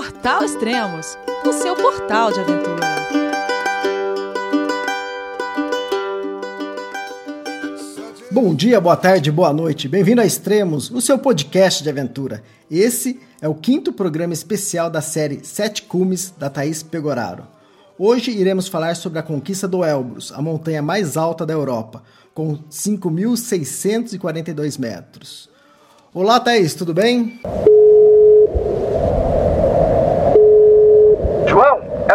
Portal Extremos, o seu portal de aventura. Bom dia, boa tarde, boa noite. Bem-vindo a Extremos, o seu podcast de aventura. Esse é o quinto programa especial da série Sete Cumes da Thaís Pegoraro. Hoje iremos falar sobre a conquista do Elbrus, a montanha mais alta da Europa, com 5.642 metros. Olá, Thaís, tudo bem? João, é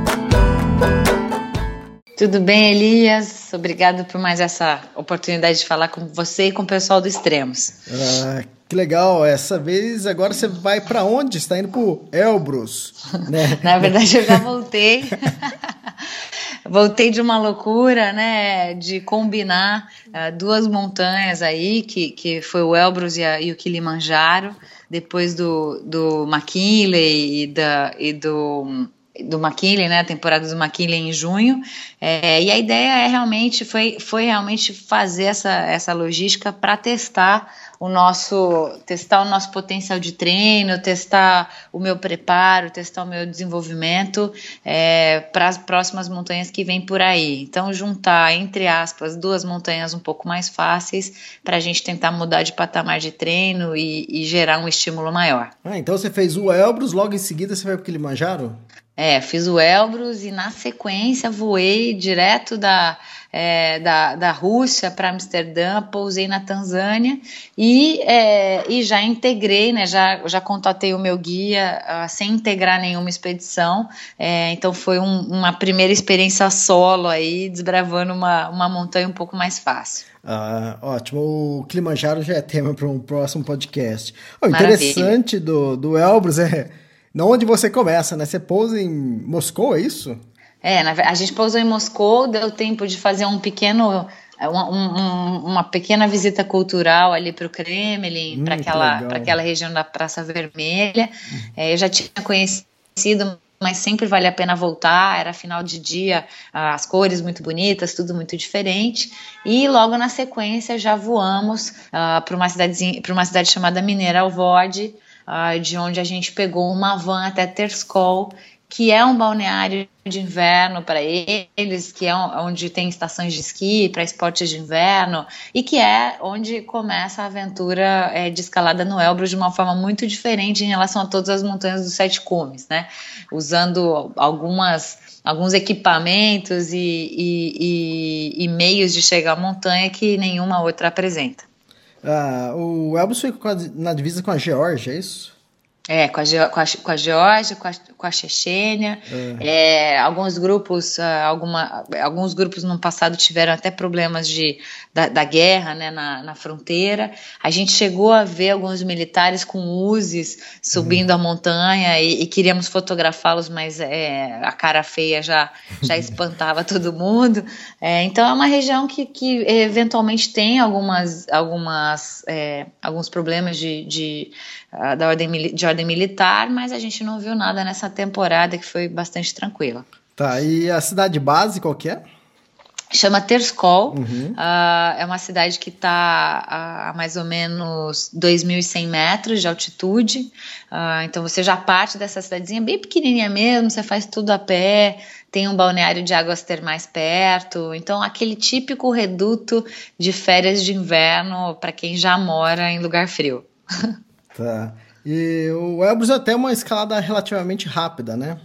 Tudo bem, Elias? Obrigado por mais essa oportunidade de falar com você e com o pessoal do Extremos. Ah, que legal. Essa vez agora você vai para onde? Está indo para Elbrus, né? Na verdade, eu já voltei. voltei de uma loucura, né, de combinar uh, duas montanhas aí, que, que foi o Elbrus e, a, e o Kilimanjaro, depois do, do McKinley e, da, e do do McKinley, né, a temporada do McKinley em junho, é, e a ideia é realmente, foi, foi realmente fazer essa, essa logística para testar o nosso, testar o nosso potencial de treino, testar o meu preparo, testar o meu desenvolvimento é, para as próximas montanhas que vêm por aí. Então, juntar, entre aspas, duas montanhas um pouco mais fáceis para a gente tentar mudar de patamar de treino e, e gerar um estímulo maior. Ah, então você fez o Elbrus, logo em seguida você vai para o Kilimanjaro? É, fiz o Elbrus e na sequência voei direto da, é, da, da Rússia para Amsterdã, pousei na Tanzânia e, é, e já integrei, né, já, já contatei o meu guia uh, sem integrar nenhuma expedição, é, então foi um, uma primeira experiência solo aí, desbravando uma, uma montanha um pouco mais fácil. Ah, ótimo. O Kilimanjaro já é tema para um próximo podcast. O interessante do, do Elbrus é onde você começa, né? Você pousa em Moscou, é isso? É, a gente pousou em Moscou, deu tempo de fazer um pequeno uma, um, uma pequena visita cultural ali para o Kremlin, hum, para aquela, aquela região da Praça Vermelha. É, eu já tinha conhecido, mas sempre vale a pena voltar. Era final de dia, as cores muito bonitas, tudo muito diferente. E logo na sequência já voamos uh, para uma, para uma cidade chamada Mineira Alvord, de onde a gente pegou uma van até Terskol, que é um balneário de inverno para eles, que é onde tem estações de esqui para esportes de inverno e que é onde começa a aventura é, de escalada no Elbrus de uma forma muito diferente em relação a todas as montanhas dos Sete Cumes, né? Usando algumas alguns equipamentos e, e, e, e meios de chegar à montanha que nenhuma outra apresenta. Ah, o Elbrus foi na divisa com a Geórgia, é isso? É, com a, com a, com a Geórgia, com a, com a Chechênia. É. É, alguns grupos, ah, alguma, alguns grupos no passado tiveram até problemas de, da, da guerra né, na, na, fronteira. A gente chegou a ver alguns militares com Uzis subindo uhum. a montanha e, e queríamos fotografá-los, mas é, a cara feia já, já espantava todo mundo. É, então é uma região que, que eventualmente tem algumas, algumas, é, alguns problemas de, de uh, da ordem, de ordem militar, mas a gente não viu nada nessa temporada que foi bastante tranquila. Tá, e a cidade base qual que é? Chama Terskol, uhum. uh, é uma cidade que está a mais ou menos 2.100 metros de altitude, uh, então você já parte dessa cidadezinha bem pequenininha mesmo, você faz tudo a pé, tem um balneário de águas termais perto, então aquele típico reduto de férias de inverno para quem já mora em lugar frio. Tá. E o Elbrus é até uma escalada relativamente rápida, né?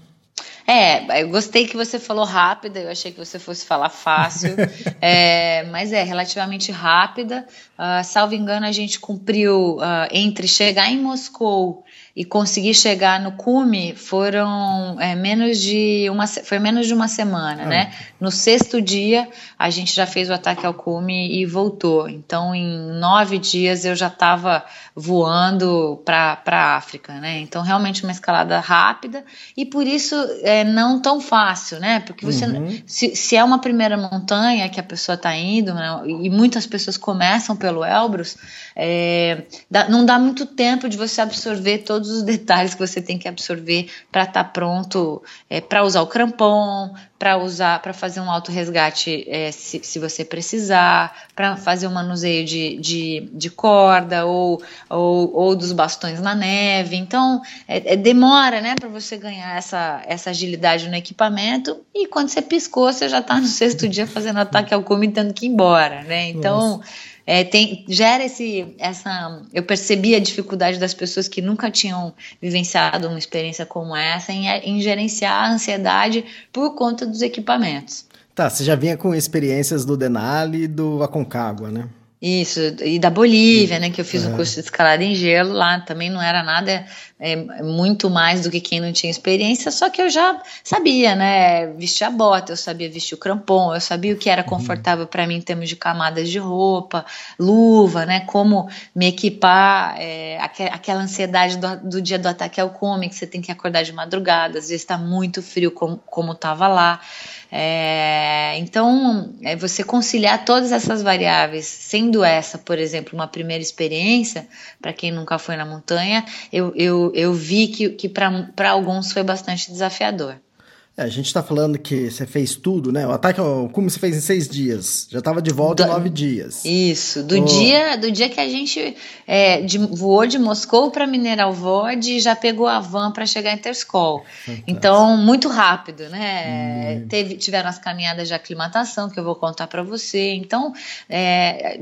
É, eu gostei que você falou rápida, eu achei que você fosse falar fácil, é, mas é relativamente rápida. Uh, salvo engano, a gente cumpriu uh, entre chegar em Moscou e conseguir chegar no cume foram é, menos de uma foi menos de uma semana, ah. né? No sexto dia a gente já fez o ataque ao cume e voltou. Então em nove dias eu já estava voando para a África, né? Então realmente uma escalada rápida e por isso é não tão fácil, né? Porque você uhum. se, se, é uma primeira montanha que a pessoa está indo né? e muitas pessoas começam pelo Elbrus, é, dá, não dá muito tempo de você absorver todos os detalhes que você tem que absorver para estar tá pronto é, para usar o crampon, para usar, para fazer um auto resgate é, se, se você precisar, para fazer um manuseio de, de, de corda ou, ou, ou, dos bastões na neve. Então, é, é, demora, né, para você ganhar essa, essa agilidade no equipamento. E quando você piscou, você já está no sexto dia fazendo ataque ao cume e tendo que ir embora, né? Então. Nossa é, tem, gera esse, essa. Eu percebi a dificuldade das pessoas que nunca tinham vivenciado uma experiência como essa em, em gerenciar a ansiedade por conta dos equipamentos. Tá, você já vinha com experiências do Denali e do Aconcagua, né? Isso, e da Bolívia, né, que eu fiz o é. curso de escalada em gelo lá, também não era nada é, muito mais do que quem não tinha experiência, só que eu já sabia, né, vestir a bota, eu sabia vestir o crampon, eu sabia o que era uhum. confortável para mim em termos de camadas de roupa, luva, né, como me equipar, é, aquela ansiedade do, do, dia do ataque ao cume, que você tem que acordar de madrugada, às vezes está muito frio como, como tava lá, é, então, é você conciliar todas essas variáveis, sendo essa, por exemplo, uma primeira experiência, para quem nunca foi na montanha, eu, eu, eu vi que, que para alguns foi bastante desafiador. É, a gente está falando que você fez tudo, né? O ataque ao cume você fez em seis dias. Já estava de volta do, em nove dias. Isso. Do, oh. dia, do dia que a gente é, de, voou de Moscou para Mineral Vod e já pegou a van para chegar em Terskol. Então, muito rápido, né? Hum. Teve, tiveram as caminhadas de aclimatação que eu vou contar para você. Então, é,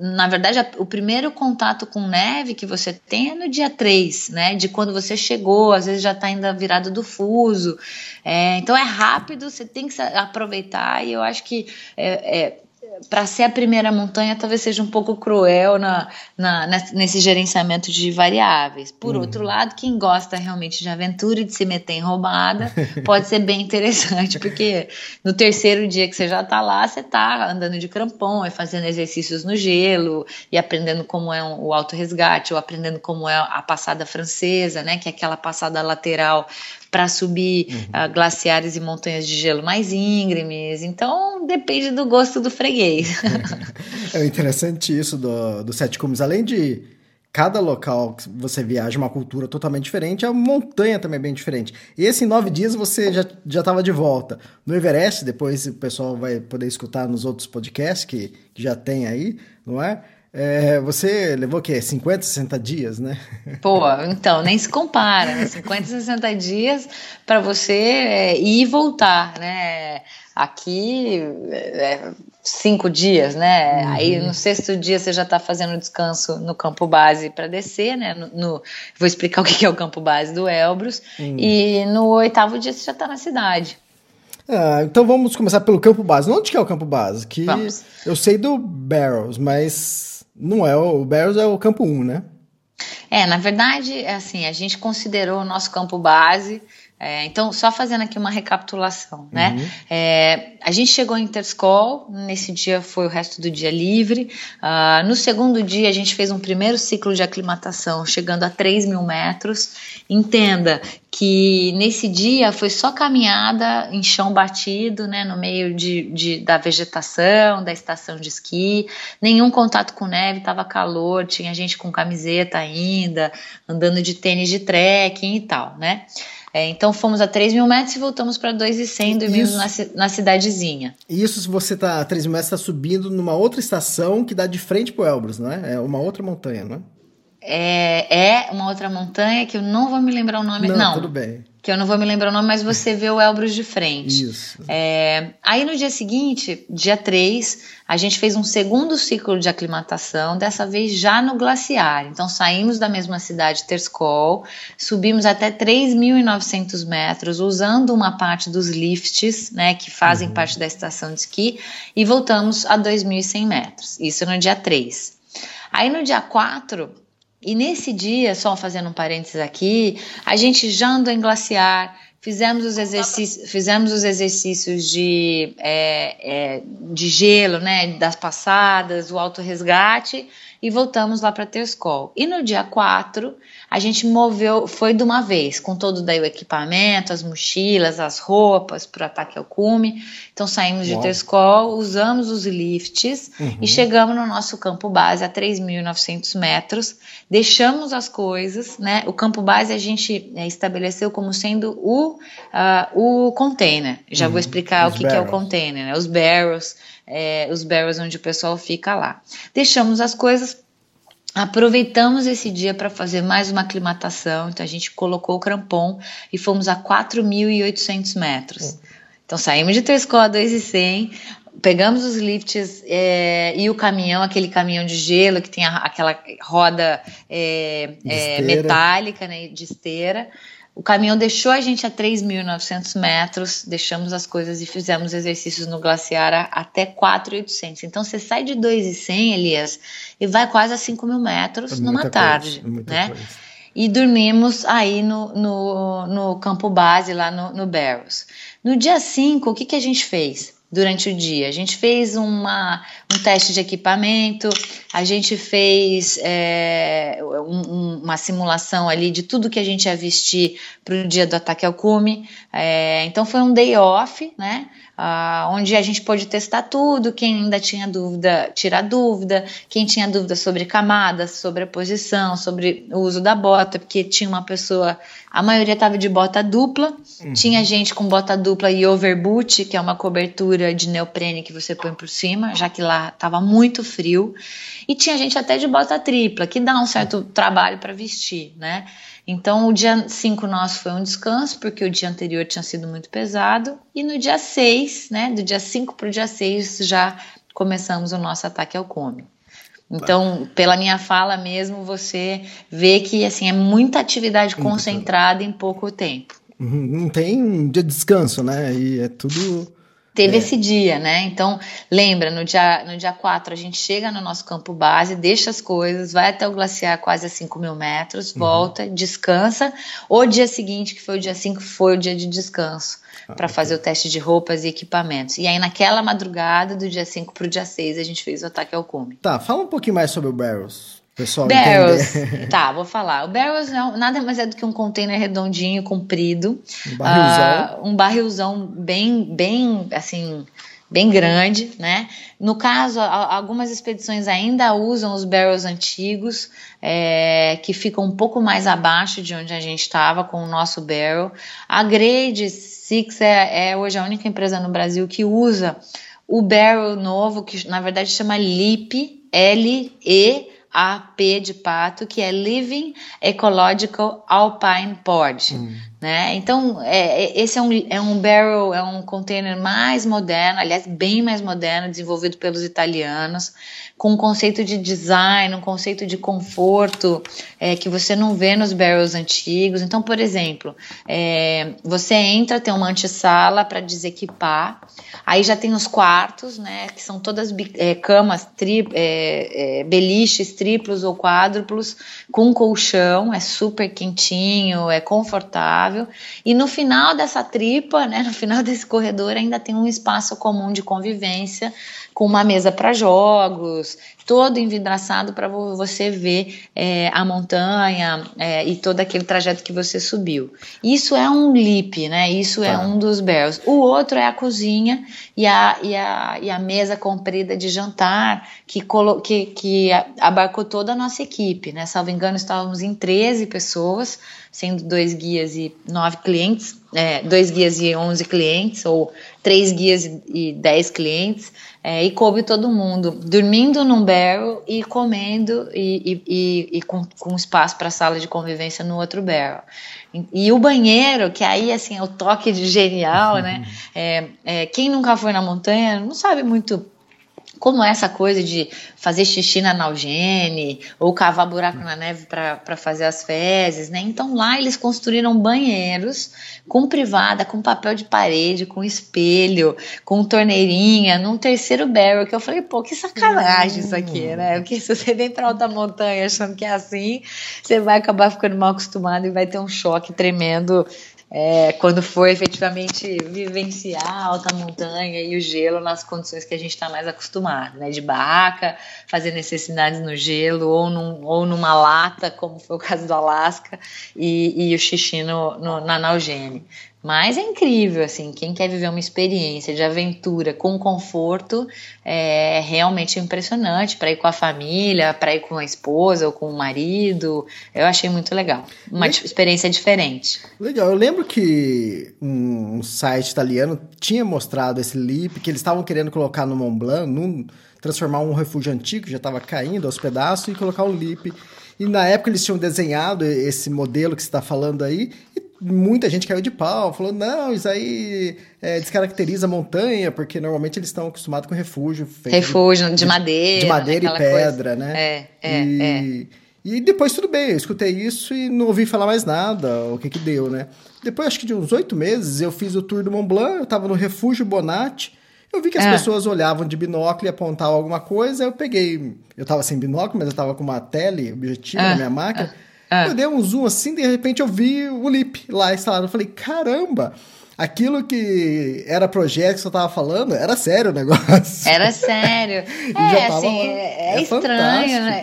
na verdade, o primeiro contato com neve que você tem é no dia três, né? De quando você chegou, às vezes já está ainda virado do fuso. É, então é rápido, você tem que aproveitar e eu acho que é, é para ser a primeira montanha talvez seja um pouco cruel na, na nesse gerenciamento de variáveis. Por uhum. outro lado, quem gosta realmente de aventura e de se meter em roubada pode ser bem interessante, porque no terceiro dia que você já está lá, você está andando de crampon e fazendo exercícios no gelo e aprendendo como é um, o auto resgate ou aprendendo como é a passada francesa, né, que é aquela passada lateral para subir uhum. uh, glaciares e montanhas de gelo mais íngremes. Então, depende do gosto do freguês. é interessante isso do, do Sete Cumes. Além de cada local que você viaja uma cultura totalmente diferente, a montanha também é bem diferente. E esse em nove dias você já estava de volta. No Everest, depois o pessoal vai poder escutar nos outros podcasts que, que já tem aí, não é? É, você levou o quê? 50, 60 dias, né? Pô, então, nem se compara, né? 50, 60 dias para você é, ir e voltar, né? Aqui, é, cinco dias, né? Uhum. Aí no sexto dia você já está fazendo descanso no campo base para descer, né? No, no, vou explicar o que é o campo base do Elbrus. Uhum. E no oitavo dia você já está na cidade. Ah, então vamos começar pelo campo base. Onde que é o campo base? Que vamos. eu sei do Barrows, mas não é, o Barrows é o campo 1, né? É, na verdade, assim, a gente considerou o nosso campo base. É, então, só fazendo aqui uma recapitulação, né? Uhum. É, a gente chegou em Interscol, nesse dia foi o resto do dia livre. Uh, no segundo dia, a gente fez um primeiro ciclo de aclimatação, chegando a 3 mil metros. Entenda que nesse dia foi só caminhada em chão batido, né, no meio de, de da vegetação, da estação de esqui, nenhum contato com neve, estava calor, tinha gente com camiseta ainda, andando de tênis de trekking e tal, né? É, então fomos a 3 mil metros e voltamos para 2,100 dormimos na, na cidadezinha. Isso se você está a 3 mil metros, está subindo numa outra estação que dá de frente para o Elbrus, não é? É uma outra montanha, não é? É, é uma outra montanha que eu não vou me lembrar o nome. Não, não, tudo bem. Que eu não vou me lembrar o nome, mas você vê o Elbrus de frente. Isso. É, aí no dia seguinte, dia 3, a gente fez um segundo ciclo de aclimatação, dessa vez já no glaciar. Então saímos da mesma cidade, Terskol, subimos até 3.900 metros, usando uma parte dos lifts, né, que fazem uhum. parte da estação de esqui, e voltamos a 2.100 metros. Isso no dia 3. Aí no dia 4, E nesse dia, só fazendo um parênteses aqui, a gente já andou em glaciar, fizemos os exercícios, fizemos os exercícios de, é, é, de gelo, né, das passadas, o auto resgate e voltamos lá para Terscol. E no dia 4, a gente moveu, foi de uma vez, com todo daí o equipamento, as mochilas, as roupas para o ataque ao cume. Então saímos Uau. de Terscol, usamos os lifts uhum. e chegamos no nosso campo base a 3.900 metros. Deixamos as coisas, né? O campo base a gente é, estabeleceu como sendo o, uh, o container. Já uhum. vou explicar os o que, que, é o container, né? Os barrels é, os barrels onde o pessoal fica lá. Deixamos as coisas Aproveitamos esse dia para fazer mais uma aclimatação, então a gente colocou o crampon e fomos a 4.800 metros. Então saímos de Trescó a 2.100, pegamos os lifts é, e o caminhão, aquele caminhão de gelo que tem a, aquela roda é, é, metálica né, de esteira. O caminhão deixou a gente a 3.900 metros, deixamos as coisas e fizemos exercícios no glaciar a, até 4.800. Então você sai de 2.100, Elias, e vai quase a 5 mil metros é numa tarde, coisa, é né? Coisa. E dormimos aí no, no, no, campo base, lá no, no Barrows. No dia 5, o que, que a gente fez? durante o dia. A gente fez uma, um teste de equipamento, a gente fez é, um, uma simulação ali de tudo que a gente ia vestir para o dia do ataque ao cume. É, então foi um day off, né? Uh, onde a gente pôde testar tudo. Quem ainda tinha dúvida, tirar dúvida. Quem tinha dúvida sobre camadas, sobre a posição, sobre o uso da bota, porque tinha uma pessoa, a maioria estava de bota dupla. Uhum. Tinha gente com bota dupla e overboot, que é uma cobertura de neoprene que você põe por cima, já que lá estava muito frio. E tinha gente até de bota tripla, que dá um certo trabalho para vestir, né? Então, o dia 5 nosso foi um descanso, porque o dia anterior tinha sido muito pesado, e no dia 6, né, do dia 5 para o dia 6, já começamos o nosso ataque ao come. Então, pela minha fala mesmo, você vê que assim é muita atividade concentrada em pouco tempo. Uhum, não tem um dia de descanso, né? E é tudo teve é. esse dia, né? Então, lembra, no dia, no dia 4 a gente chega no nosso campo base, deixa as coisas, vai até o glaciar quase a 5 mil metros, uhum. volta, descansa. O dia seguinte, que foi o dia 5, foi o dia de descanso ah, para fazer o teste de roupas e equipamentos. E aí, naquela madrugada, do dia 5 para o dia 6, a gente fez o ataque ao cume. Tá, fala um pouquinho mais sobre o Barrels. Pessoal, barrels, tá, vou falar. O barrels não, nada mais é do que um container redondinho, comprido. Um barrilzão. Uh, um barrilzão bem, bem, assim, bem grande, né? No caso, algumas expedições ainda usam os barrels antigos, é, que ficam um pouco mais abaixo de onde a gente estava com o nosso barrel. A Grade Six é, é hoje a única empresa no Brasil que usa o barrel novo, que na verdade chama LEAP, L-E a P de pato, que é Living Ecological Alpine Pod. Hum. Né? Então, é, é, esse é um, é um barrel, é um container mais moderno, aliás, bem mais moderno, desenvolvido pelos italianos, com um conceito de design, um conceito de conforto é, que você não vê nos barrels antigos. Então, por exemplo, é, você entra, tem uma antessala para desequipar, aí já tem os quartos, né, que são todas é, camas, tri, é, é, beliches triplos ou quádruplos, com colchão, é super quentinho, é confortável. E no final dessa tripa, né, no final desse corredor, ainda tem um espaço comum de convivência com uma mesa para jogos, todo envidraçado para você ver é, a montanha é, e todo aquele trajeto que você subiu. Isso é um lip, né? Isso é tá. é um dos barrels. O outro é a cozinha e a, e a, e a mesa comprida de jantar que, colo, que, que abarcou toda a nossa equipe, né? Salvo engano, estávamos em 13 pessoas, sendo dois guias e nove clientes, é, dois guias e 11 clientes, ou três guias e 10 clientes. É, e coube todo mundo, dormindo num barrel e comendo e, e, e, e com, com espaço para sala de convivência no outro barrel. E, e, o banheiro, que aí assim é o toque de genial, né? É, é, quem nunca foi na montanha não sabe muito como essa coisa de fazer xixi na Nalgene ou cavar buraco na neve para fazer as fezes, né? Então lá eles construíram banheiros com privada, com papel de parede, com espelho, com torneirinha, num terceiro barrel, que eu falei, pô, que sacanagem isso aqui, hum. né? Porque se você vem para alta montanha achando que é assim, você vai acabar ficando mal acostumado e vai ter um choque tremendo é, quando for efetivamente vivenciar a alta montanha e o gelo nas condições que a gente está mais acostumado, né? De barraca, fazer necessidades no gelo ou, num, ou numa lata, como foi o caso do Alasca, e, e o xixi no, no, na Nalgene. Mas é incrível, assim, quem quer viver uma experiência de aventura com conforto é realmente impressionante para ir com a família, para ir com a esposa ou com o marido. Eu achei muito legal, uma experiência diferente. Legal, eu lembro que um site italiano tinha mostrado esse lip que eles estavam querendo colocar no Mont Blanc, num, transformar um refúgio antigo que já estava caindo aos pedaços e colocar um lip. E na época eles tinham desenhado esse modelo que você está falando aí, e muita gente caiu de pau, falou, não, isso aí é, descaracteriza a montanha, porque normalmente eles estão acostumados com refúgio. refúgio de, de madeira. De madeira e pedra, coisa. né? É, é, e, é. E depois tudo bem, eu escutei isso e não ouvi falar mais nada, o que que deu, né? Depois, acho que de uns oito meses, eu fiz o tour do Mont Blanc, eu tava no Refúgio Bonatti, eu vi que as é. pessoas olhavam de binóculo e apontavam alguma coisa, eu peguei, eu tava sem binóculo, mas eu tava com uma tele objetiva é. na minha máquina, é. Eu dei um zoom assim, de repente eu vi o Lip lá instalado. Eu falei, caramba! Aquilo que era projeto que você tava falando, era sério o negócio. Era sério. é, assim, é, é estranho, né?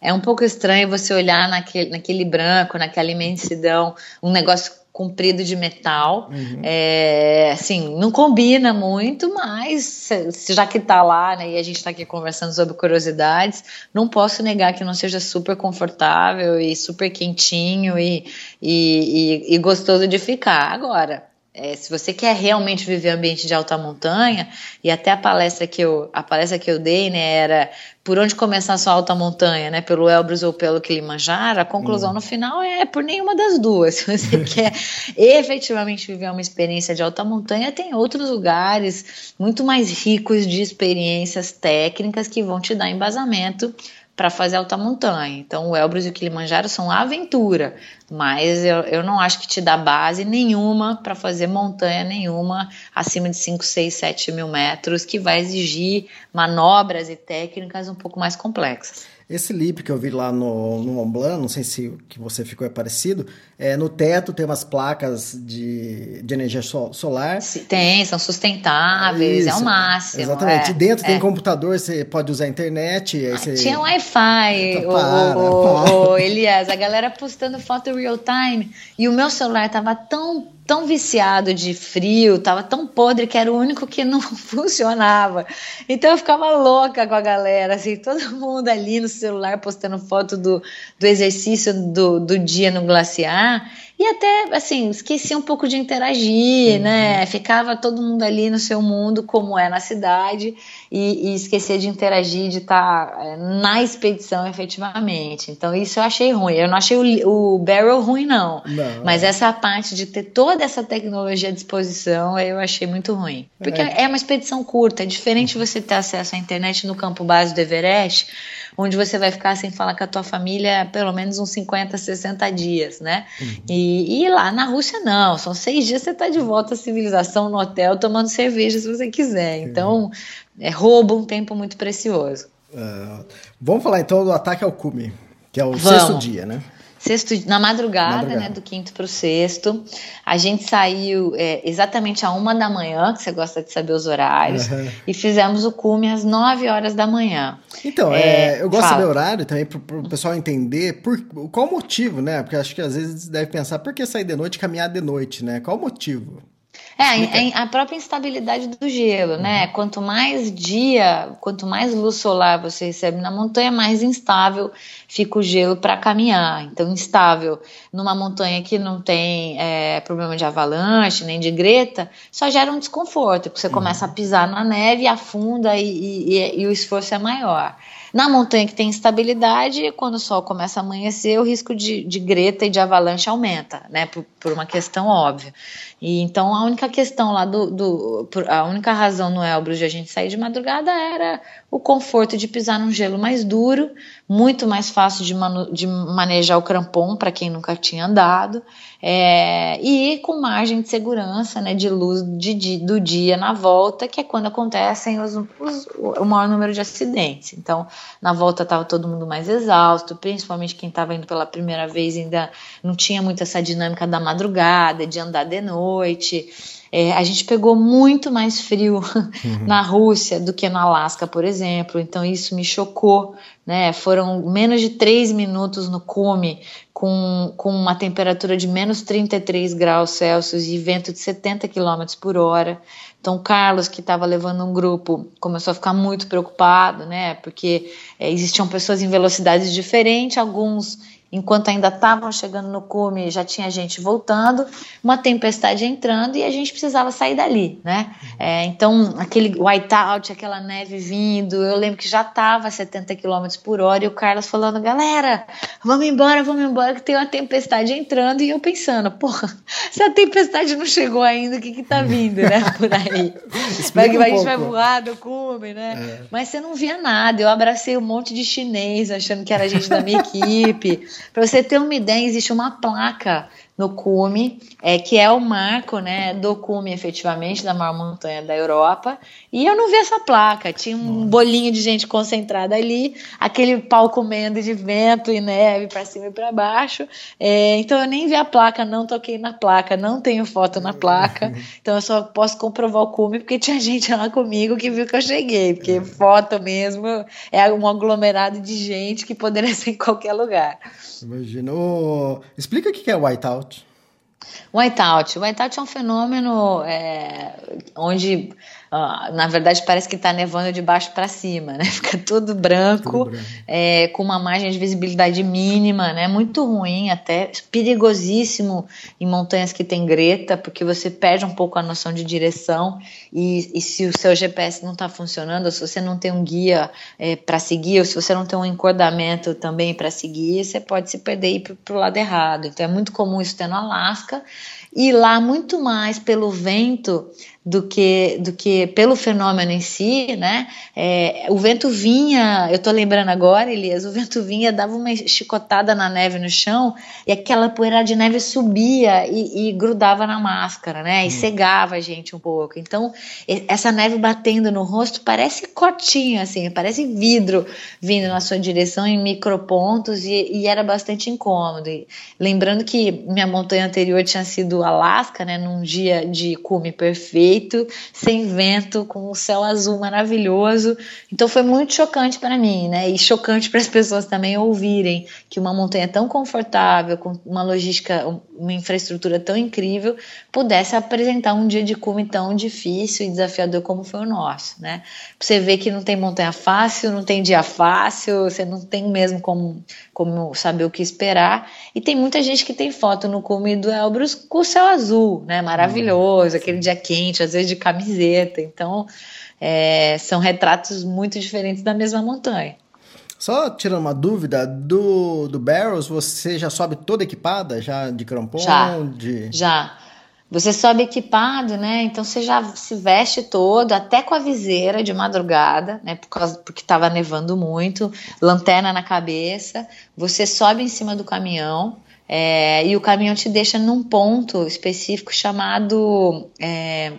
É, é um pouco estranho você olhar naquele, naquele branco, naquela imensidão, um negócio comprido de metal. Uhum. É, assim, não combina muito, mas já que tá lá, né, e a gente está aqui conversando sobre curiosidades, não posso negar que não seja super confortável e super quentinho e, e, e, e gostoso de ficar. Agora, é, se você quer realmente viver ambiente de alta montanha, e até a palestra que eu, a palestra que eu dei, né, era por onde começar a sua alta montanha, né, pelo Elbrus ou pelo Kilimanjaro, a conclusão hum. no final é por nenhuma das duas. Se você quer efetivamente viver uma experiência de alta montanha, tem outros lugares muito mais ricos de experiências técnicas que vão te dar embasamento para fazer alta montanha. Então, o Elbrus e o Kilimanjaro são aventura, mas eu, eu não acho que te dá base nenhuma para fazer montanha nenhuma acima de 5, 6, 7 mil metros, que vai exigir manobras e técnicas um pouco mais complexas. Esse lip que eu vi lá no, no Mont Blanc, não sei se que você ficou é parecido, é, no teto tem umas placas de, de energia so, solar. Tem, são sustentáveis, Isso, é o máximo. Exatamente. É, e dentro é. tem computador, você pode usar a internet. Ah, você... Tinha Wi-Fi, o, o, Elias, a galera postando foto real time, e o meu celular tava tão tão viciado de frio, tava tão podre que era o único que não funcionava. Então eu ficava louca com a galera, assim, todo mundo ali no celular postando foto do, do exercício do, do dia no glaciar. E até, assim, esquecia um pouco de interagir, uhum. né? Ficava todo mundo ali no seu mundo, como é na cidade, e, e esquecer de interagir, de estar tá, é, na expedição efetivamente. Então, isso eu achei ruim. Eu não achei o, o Barrel ruim, não. não. Mas essa parte de ter toda essa tecnologia à disposição, eu achei muito ruim. Porque é, é uma expedição curta, é diferente você ter acesso à internet no campo base do Everest onde você vai ficar sem falar com a tua família pelo menos uns 50, 60 dias, né? Uhum. E, e, lá na Rússia não, são seis dias você tá de volta à civilização no hotel tomando cerveja se você quiser. Então, é, rouba um tempo muito precioso. Uh, vamos falar então do ataque ao cume, que é o vamos. sexto dia, né? Sexto, na madrugada, madrugada. né, do quinto para o sexto, a gente saiu é, exatamente a uma da manhã, que você gosta de saber os horários, uhum. e fizemos o cume às nove horas da manhã. Então, é, é eu gosto fala. de saber horário também para o pessoal entender por, qual o motivo, né? Porque acho que às vezes deve pensar por que sair de noite e caminhar de noite, né? Qual o motivo? É, a, a própria instabilidade do gelo, né? Uhum. Quanto mais dia, quanto mais luz solar você recebe na montanha, mais instável fica o gelo para caminhar. Então, instável numa montanha que não tem é, problema de avalanche nem de greta, só gera um desconforto, porque você uhum. começa a pisar na neve, afunda e, e, e, e o esforço é maior. Na montanha que tem instabilidade, quando o sol começa a amanhecer, o risco de, de greta e de avalanche aumenta, né? Por, por uma questão óbvia. E então a única questão lá do, do a única razão no Elbrus de a gente sair de madrugada era o conforto de pisar num gelo mais duro, muito mais fácil de, manu, de manejar o crampon para quem nunca tinha andado, é, e com margem de segurança, né, de luz de, de, do dia na volta, que é quando acontecem os, os, o maior número de acidentes. Então, na volta estava todo mundo mais exausto, principalmente quem estava indo pela primeira vez ainda não tinha muito essa dinâmica da madrugada, de andar de noite. É, a gente pegou muito mais frio uhum. na Rússia do que no Alasca, por exemplo, então isso me chocou. Né? Foram menos de três minutos no cume, com, com uma temperatura de menos 33 graus Celsius e vento de 70 km por hora. Então, Carlos, que estava levando um grupo, começou a ficar muito preocupado, né? Porque é, existiam pessoas em velocidades diferentes, alguns enquanto ainda estavam chegando no cume, já tinha gente voltando, uma tempestade entrando e a gente precisava sair dali, né? É, então, aquele whiteout, aquela neve vindo, eu lembro que já estava a 70 km por hora e o Carlos falando, galera, vamos embora, vamos embora, que tem uma tempestade entrando e eu pensando, porra, se a tempestade não chegou ainda, o que que tá vindo, né, por aí? vai que um a gente vai voar do cume, né? É. Mas você não via nada, eu abracei um monte de chinês achando que era gente da minha equipe, para você ter uma ideia, existe uma placa no cume, é, que é o marco né, do cume, efetivamente, da maior montanha da Europa. E eu não vi essa placa, tinha um bolinho de gente concentrada ali, aquele pau comendo de vento e neve para cima e para baixo. É, então eu nem vi a placa, não toquei na placa, não tenho foto na placa. Então eu só posso comprovar o cume porque tinha gente lá comigo que viu que eu cheguei, porque foto mesmo é um aglomerado de gente que poderia ser em qualquer lugar. Imagina. Oh, explica o que é whiteout. Whiteout. Whiteout é um fenômeno é, onde na verdade parece que está nevando de baixo para cima, né? Fica tudo branco, branco. É, com uma margem de visibilidade mínima, né? Muito ruim, até perigosíssimo em montanhas que tem greta, porque você perde um pouco a noção de direção e, e se o seu GPS não está funcionando, ou se você não tem um guia é, para seguir, ou se você não tem um encordamento também para seguir, você pode se perder e ir para o lado errado. Então é muito comum isso ter no Alasca e lá muito mais pelo vento do que, do que pelo fenômeno em si, né? É, o vento vinha, eu tô lembrando agora, Elias, o vento vinha, dava uma chicotada na neve no chão e aquela poeira de neve subia e, e grudava na máscara, né? E hum. cegava a gente um pouco. Então, essa neve batendo no rosto parece cotinho, assim, parece vidro vindo na sua direção em micropontos e, e era bastante incômodo. E, lembrando que minha montanha anterior tinha sido Alasca, né? Num dia de cume perfeito sem vento, com o céu azul maravilhoso. Então foi muito chocante para mim, né? E chocante para as pessoas também ouvirem que uma montanha tão confortável, com uma logística, uma infraestrutura tão incrível, pudesse apresentar um dia de cume tão difícil e desafiador como foi o nosso, né? Você vê que não tem montanha fácil, não tem dia fácil, você não tem mesmo como, como saber o que esperar. E tem muita gente que tem foto no cume do Elbrus com céu azul, né? Maravilhoso, aquele dia quente, às vezes de camiseta. Então, é, são retratos muito diferentes da mesma montanha. Só tirando uma dúvida, do, do Barrows você já sobe toda equipada, já de crampon? Já, de... já. Você sobe equipado, né? Então você já se veste todo, até com a viseira de madrugada, né? Por causa, porque estava nevando muito, lanterna na cabeça. Você sobe em cima do caminhão, é, e o caminhão te deixa num ponto específico chamado é,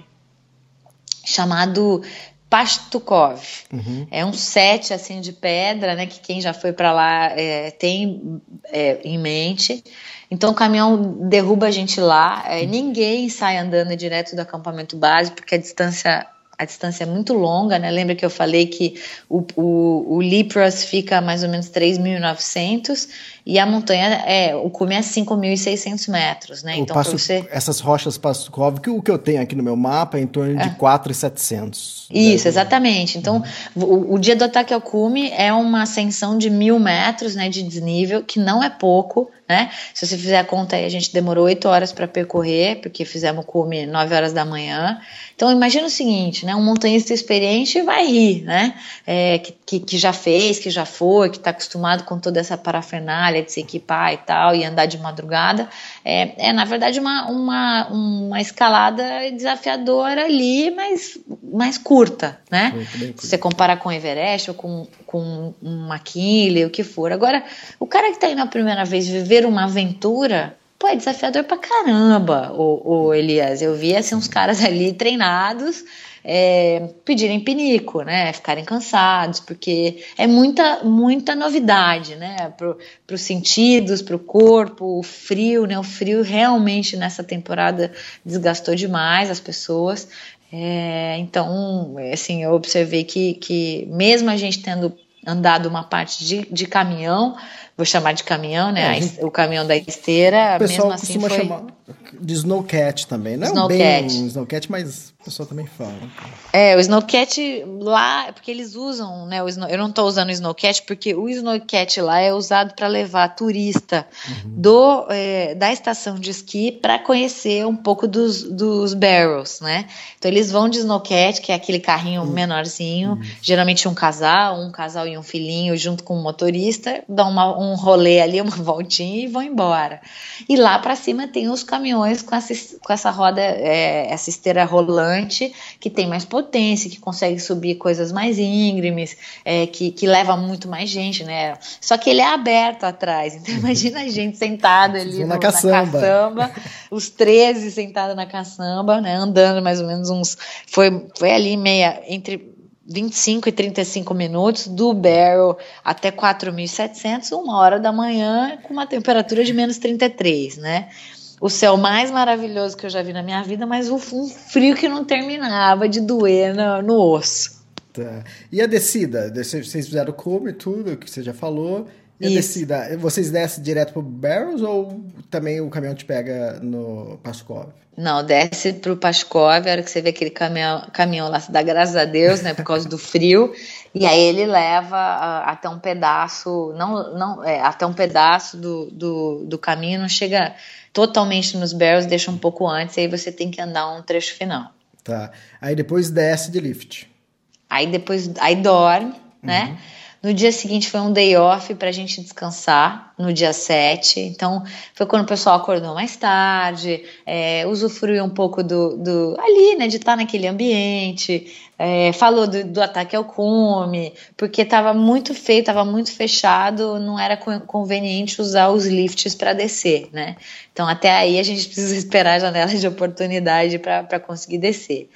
chamado Pastukov. Uhum. É um set assim de pedra, né? Que quem já foi para lá é, tem é, em mente. Então o caminhão derruba a gente lá. É, ninguém sai andando direto do acampamento base porque a distância a distância é muito longa, né? Lembra que eu falei que o, o, o Lipros fica a mais ou menos 3.900 e a montanha é o cume é 5.600 metros, né? O então passo, você... essas rochas Pastukov, que o que eu tenho aqui no meu mapa é em torno de é. 4.700. Isso, exatamente. Então uhum. o, o, dia do ataque ao cume é uma ascensão de mil metros, né? De desnível que não é pouco né? Se você fizer a conta aí, a gente demorou oito horas para percorrer, porque fizemos o cume 9 horas da manhã. Então imagina o seguinte, né? Um montanhista experiente vai rir, né? É, que, que, que, já fez, que já foi, que está acostumado com toda essa parafernália de se equipar e tal, e andar de madrugada. É, é na verdade uma, uma, uma escalada desafiadora ali, mas mais curta, né? Se você comparar com o Everest ou com, com um McKinley, o que for. Agora, o cara que está indo a primeira vez viver uma aventura pô, é desafiador pra caramba, o, o Elias. Eu vi assim, uns caras ali treinados é, pedirem pinico, né? Ficarem cansados, porque é muita, muita novidade, né? Para os sentidos, para o corpo, o frio, né? O frio realmente nessa temporada desgastou demais as pessoas. É, então, assim, eu observei que, que mesmo a gente tendo andado uma parte de, de caminhão, vou chamar de caminhão, né? É, gente, o caminhão da esteira, o pessoal mesmo assim foi... chamar de snowcat também. Não snowcat. é bem um snowcat, mas o pessoal também fala. É, o snowcat lá, porque eles usam, né? O snow, eu não estou usando o snowcat porque o snowcat lá é usado para levar turista uhum. do, é, da estação de esqui para conhecer um pouco dos, dos barrels, né? Então eles vão de snowcat, que é aquele carrinho uhum. menorzinho, uhum. geralmente um casal, um casal e um filhinho junto com o um motorista, dão uma, um rolê ali, uma voltinha e vão embora. E lá para cima tem os caminhões com essa, com essa roda, é, essa esteira rolante, que tem mais potência, que consegue subir coisas mais íngremes, é, que, que leva muito mais gente, né? Só que ele é aberto atrás, então imagina a gente sentada ali no, na, caçamba. na caçamba, os 13 sentados na caçamba, né? Andando mais ou menos uns. Foi, foi ali meia, entre 25 e 35 minutos, do Barrel até 4.700, uma hora da manhã, com uma temperatura de menos 33, né? O céu mais maravilhoso que eu já vi na minha vida, mas um frio que não terminava de doer no, no osso. Tá. E a descida? Vocês fizeram come tudo, que você já falou. E a Isso. descida, vocês descem direto pro Barrels ou também o caminhão te pega no Pascov? Não, desce pro Pascov, a hora que você vê aquele caminhão, caminhão lá, você dá graças a Deus, né, por causa do frio, e aí ele leva uh, até um pedaço, não, não, é, até um pedaço do, do, do caminho, não chega totalmente nos Barrels, deixa um pouco antes, aí você tem que andar um trecho final. Tá, aí depois desce de lift. Aí depois, aí dorme, né? uhum. né? No dia seguinte foi um day off para a gente descansar, no dia 7. Então, foi quando o pessoal acordou mais tarde, é, usufruiu um pouco do, do ali, né, de estar naquele ambiente. É, falou do, do, ataque ao cume, porque estava muito feio, estava muito fechado, não era conveniente usar os lifts para descer, né? Então, até aí a gente precisa esperar a janela de oportunidade para conseguir descer.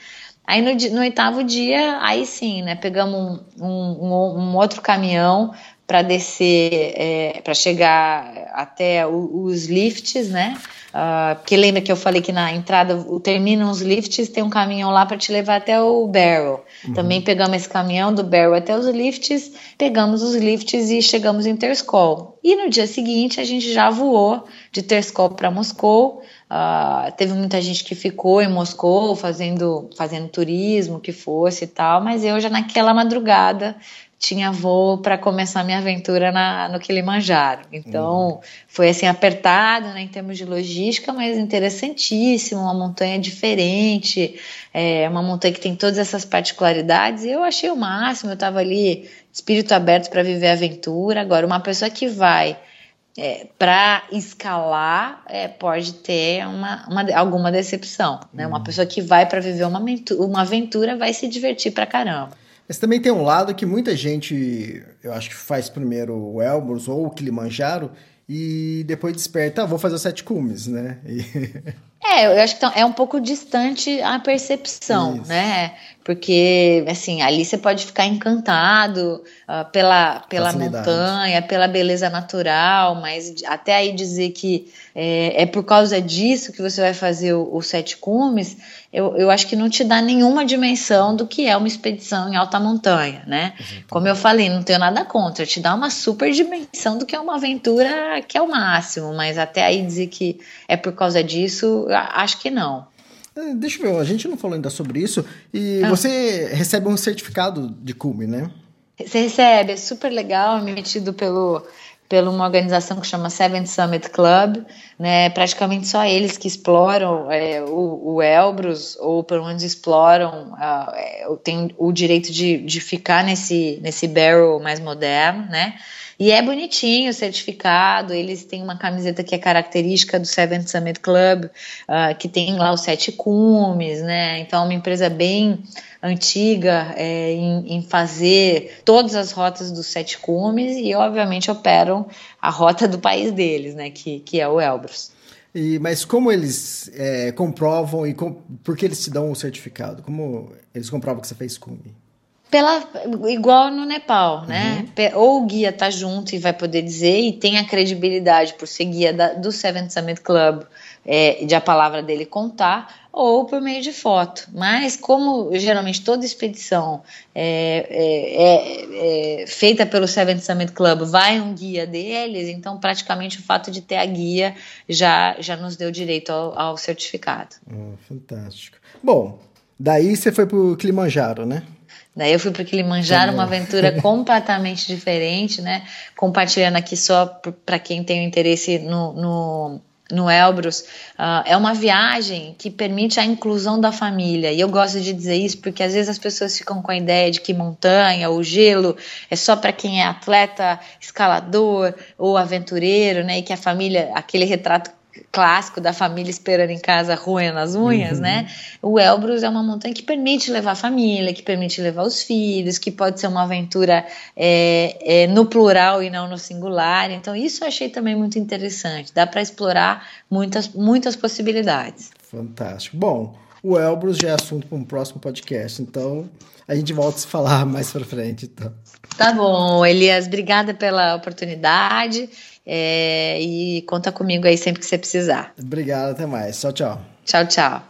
Aí no, no, oitavo dia, aí sim, né? Pegamos um, um, um outro caminhão para descer, é, para chegar até o, os lifts, né? Uh, porque lembra que eu falei que na entrada terminam os lifts, tem um caminhão lá para te levar até o barrel. Uhum. Também pegamos esse caminhão do barrel até os lifts, pegamos os lifts e chegamos em Terskol. E no dia seguinte a gente já voou de Terskol para Moscou. Uh, teve muita gente que ficou em Moscou fazendo, fazendo turismo, que fosse e tal, mas eu já naquela madrugada tinha voo para começar minha aventura na, no Kilimanjaro. Então, uhum. foi assim apertado né, em termos de logística, mas interessantíssimo, uma montanha diferente, é, uma montanha que tem todas essas particularidades, e eu achei o máximo, eu estava ali, espírito aberto para viver a aventura. Agora, uma pessoa que vai é, para escalar é, pode ter uma, uma, alguma decepção. Né? Uma uhum. pessoa que vai para viver uma, uma aventura vai se divertir para caramba. Mas também tem um lado que muita gente, eu acho que faz primeiro o Elbrus ou o Kilimanjaro e depois desperta, ah, vou fazer os sete cumes, né? E... É, eu acho que é um pouco distante a percepção, Isso. né? Porque, assim, ali você pode ficar encantado uh, pela, pela montanha, pela beleza natural, mas até aí dizer que é, é, por causa disso que você vai fazer o, o Sete Cumes, eu, eu acho que não te dá nenhuma dimensão do que é uma expedição em alta montanha, né? Como eu falei, não tenho nada contra, te dá uma super dimensão do que é uma aventura que é o máximo, mas até aí dizer que é por causa disso, acho que não. É, deixa eu ver, a gente não falou ainda sobre isso. E ah. você recebe um certificado de cume, né? Você recebe, é super legal, emitido pelo, por uma organização que chama Seven Summit Club, né? Praticamente só eles que exploram é, o, o, Elbrus, ou pelo menos exploram, uh, tem o direito de, de ficar nesse, nesse barrel mais moderno, né? E é bonitinho o certificado, eles têm uma camiseta que é característica do Seventh Summit Club, uh, que tem lá os sete cumes, né? Então é uma empresa bem antiga é, em, em, fazer todas as rotas dos sete cumes e obviamente operam a rota do país deles, né? Que, que é o Elbrus. E, mas como eles é, comprovam e com, por que eles te dão o certificado? Como eles comprovam que você fez cume? Pela, igual no Nepal, né? Uhum. Ou o guia tá junto e vai poder dizer e tem a credibilidade por ser guia da, do Seventh Summit Club, é, de a palavra dele contar, ou por meio de foto. Mas como geralmente toda expedição é, é, é, é feita pelo Seventh Summit Club vai um guia deles, então praticamente o fato de ter a guia já, já nos deu direito ao, ao certificado. Oh, fantástico. Bom, daí você foi para o Kilimanjaro, né? Daí eu fui para Kilimanjaro, uma aventura completamente diferente, né? Compartilhando aqui só para quem tem interesse no, no, no Elbrus. Uh, é uma viagem que permite a inclusão da família. E eu gosto de dizer isso porque às vezes as pessoas ficam com a ideia de que montanha ou gelo é só para quem é atleta, escalador ou aventureiro, né? E que a família, aquele retrato clássico da família esperando em casa roendo as unhas, uhum. né? O Elbrus é uma montanha que permite levar a família, que permite levar os filhos, que pode ser uma aventura é, é, no plural e não no singular. Então isso eu achei também muito interessante. Dá para explorar muitas, muitas possibilidades. Fantástico. Bom, o Elbrus já é assunto para um próximo podcast, então a gente volta a se falar mais para frente. Então. Tá bom, Elias, obrigada pela oportunidade é, e conta comigo aí sempre que você precisar. Obrigado, até mais. Tchau, tchau. Tchau, tchau.